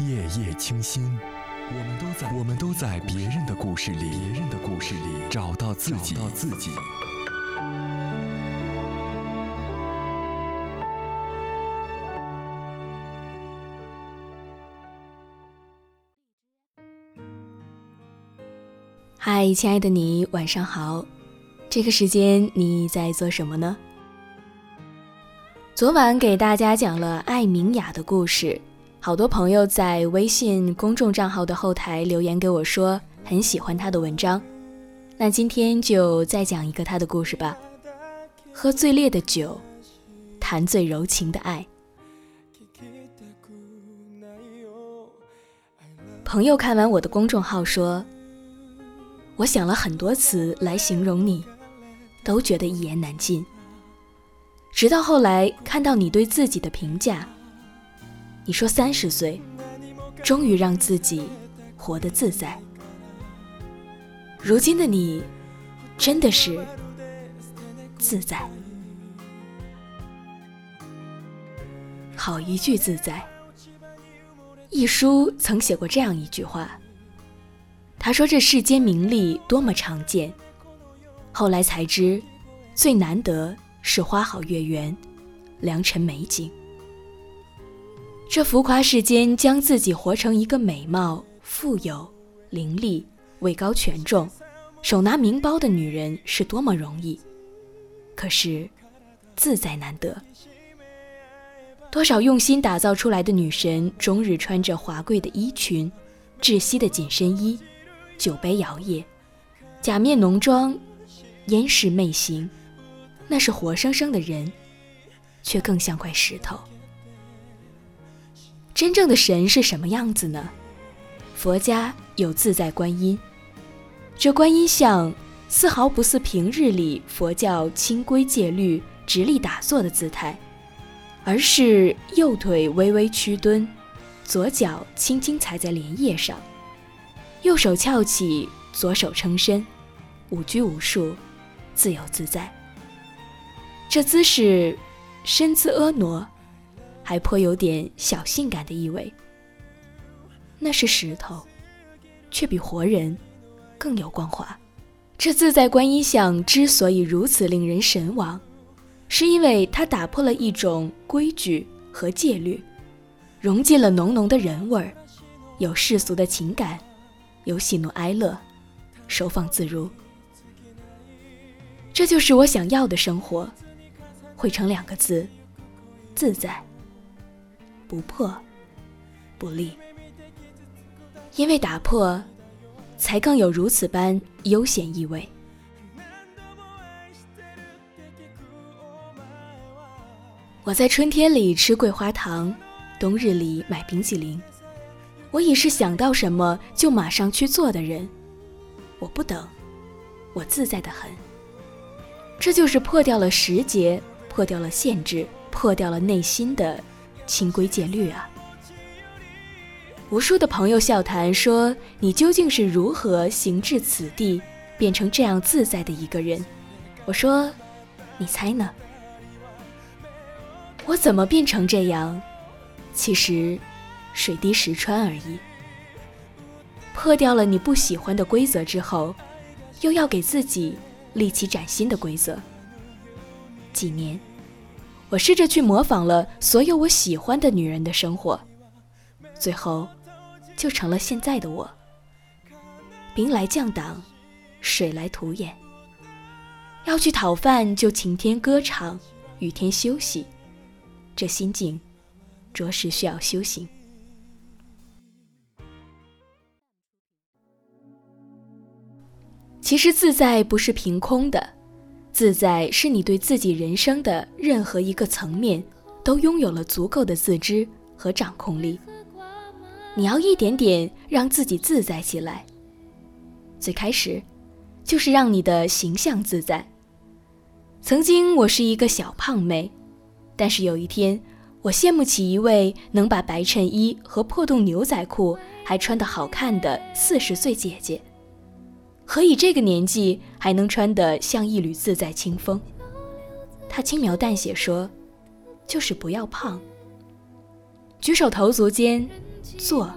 夜夜清心，我们都在我们都在别人的故事里，别人的故事里找到自己，找到自己。嗨，亲爱的你，晚上好。这个时间你在做什么呢？昨晚给大家讲了艾明雅的故事，好多朋友在微信公众账号的后台留言给我说很喜欢他的文章。那今天就再讲一个他的故事吧。喝最烈的酒，谈最柔情的爱。朋友看完我的公众号说，我想了很多词来形容你，都觉得一言难尽。直到后来看到你对自己的评价，你说三十岁，终于让自己活得自在。如今的你，真的是自在，好一句自在。一书曾写过这样一句话，他说：“这世间名利多么常见，后来才知，最难得。”是花好月圆，良辰美景。这浮夸世间，将自己活成一个美貌、富有、伶俐、位高权重、手拿名包的女人是多么容易，可是自在难得。多少用心打造出来的女神，终日穿着华贵的衣裙、窒息的紧身衣，酒杯摇曳，假面浓妆，烟视媚行。那是活生生的人，却更像块石头。真正的神是什么样子呢？佛家有自在观音，这观音像丝毫不似平日里佛教清规戒律、直立打坐的姿态，而是右腿微微屈蹲，左脚轻轻踩在莲叶上，右手翘起，左手撑身，无拘无束，自由自在。这姿势，身姿婀娜，还颇有点小性感的意味。那是石头，却比活人更有光华。这自在观音像之所以如此令人神往，是因为它打破了一种规矩和戒律，融进了浓浓的人味儿，有世俗的情感，有喜怒哀乐，收放自如。这就是我想要的生活。汇成两个字：自在，不破，不立。因为打破，才更有如此般悠闲意味。我在春天里吃桂花糖，冬日里买冰淇淋。我已是想到什么就马上去做的人。我不等，我自在的很。这就是破掉了时节。破掉了限制，破掉了内心的清规戒律啊！无数的朋友笑谈说：“你究竟是如何行至此地，变成这样自在的一个人？”我说：“你猜呢？我怎么变成这样？其实，水滴石穿而已。破掉了你不喜欢的规则之后，又要给自己立起崭新的规则。几年。”我试着去模仿了所有我喜欢的女人的生活，最后就成了现在的我。兵来将挡，水来土掩。要去讨饭就晴天歌唱，雨天休息。这心境，着实需要修行。其实自在不是凭空的。自在是你对自己人生的任何一个层面，都拥有了足够的自知和掌控力。你要一点点让自己自在起来。最开始，就是让你的形象自在。曾经我是一个小胖妹，但是有一天，我羡慕起一位能把白衬衣和破洞牛仔裤还穿得好看的四十岁姐姐。何以这个年纪还能穿得像一缕自在清风？他轻描淡写说：“就是不要胖。”举手投足间，坐，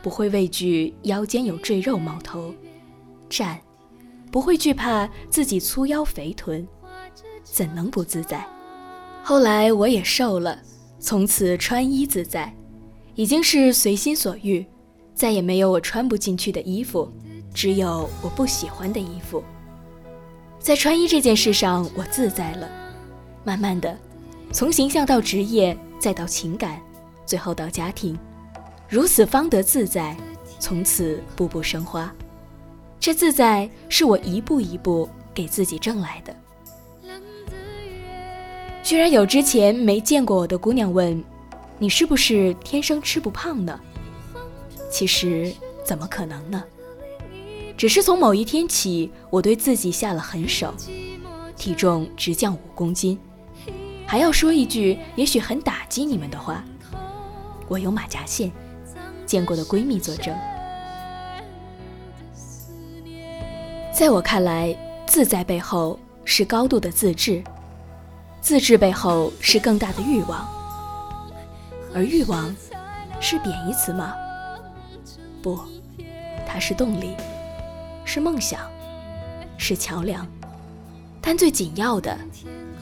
不会畏惧腰间有赘肉冒头；站，不会惧怕自己粗腰肥臀，怎能不自在？后来我也瘦了，从此穿衣自在，已经是随心所欲，再也没有我穿不进去的衣服，只有我不喜欢的衣服。在穿衣这件事上，我自在了。慢慢的，从形象到职业，再到情感，最后到家庭，如此方得自在，从此步步生花。这自在是我一步一步给自己挣来的。居然有之前没见过我的姑娘问：“你是不是天生吃不胖呢？”其实怎么可能呢？只是从某一天起，我对自己下了狠手，体重直降五公斤。还要说一句也许很打击你们的话：我有马甲线，见过的闺蜜作证。在我看来，自在背后是高度的自制。自制背后是更大的欲望，而欲望是贬义词吗？不，它是动力，是梦想，是桥梁，但最紧要的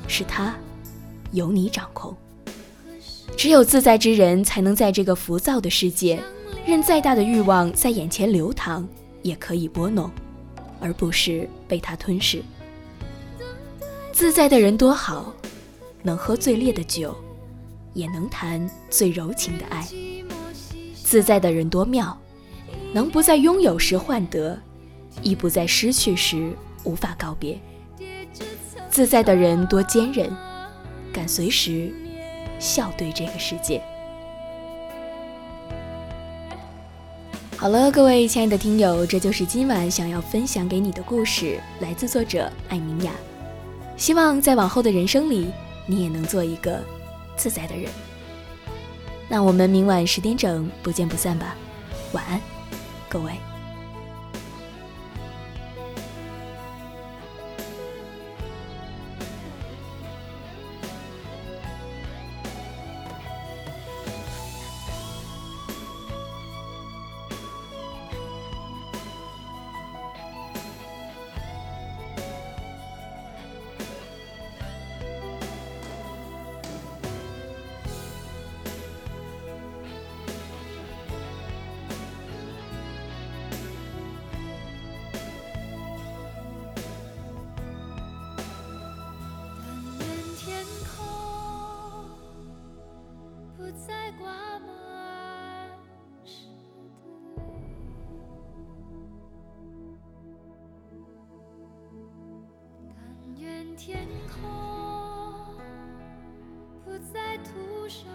是它由你掌控。只有自在之人，才能在这个浮躁的世界，任再大的欲望在眼前流淌，也可以拨弄，而不是被它吞噬。自在的人多好。能喝最烈的酒，也能谈最柔情的爱。自在的人多妙，能不在拥有时患得，亦不在失去时无法告别。自在的人多坚韧，敢随时笑对这个世界。好了，各位亲爱的听友，这就是今晚想要分享给你的故事，来自作者艾明雅。希望在往后的人生里。你也能做一个自在的人。那我们明晚十点整不见不散吧，晚安，各位。天空不再涂上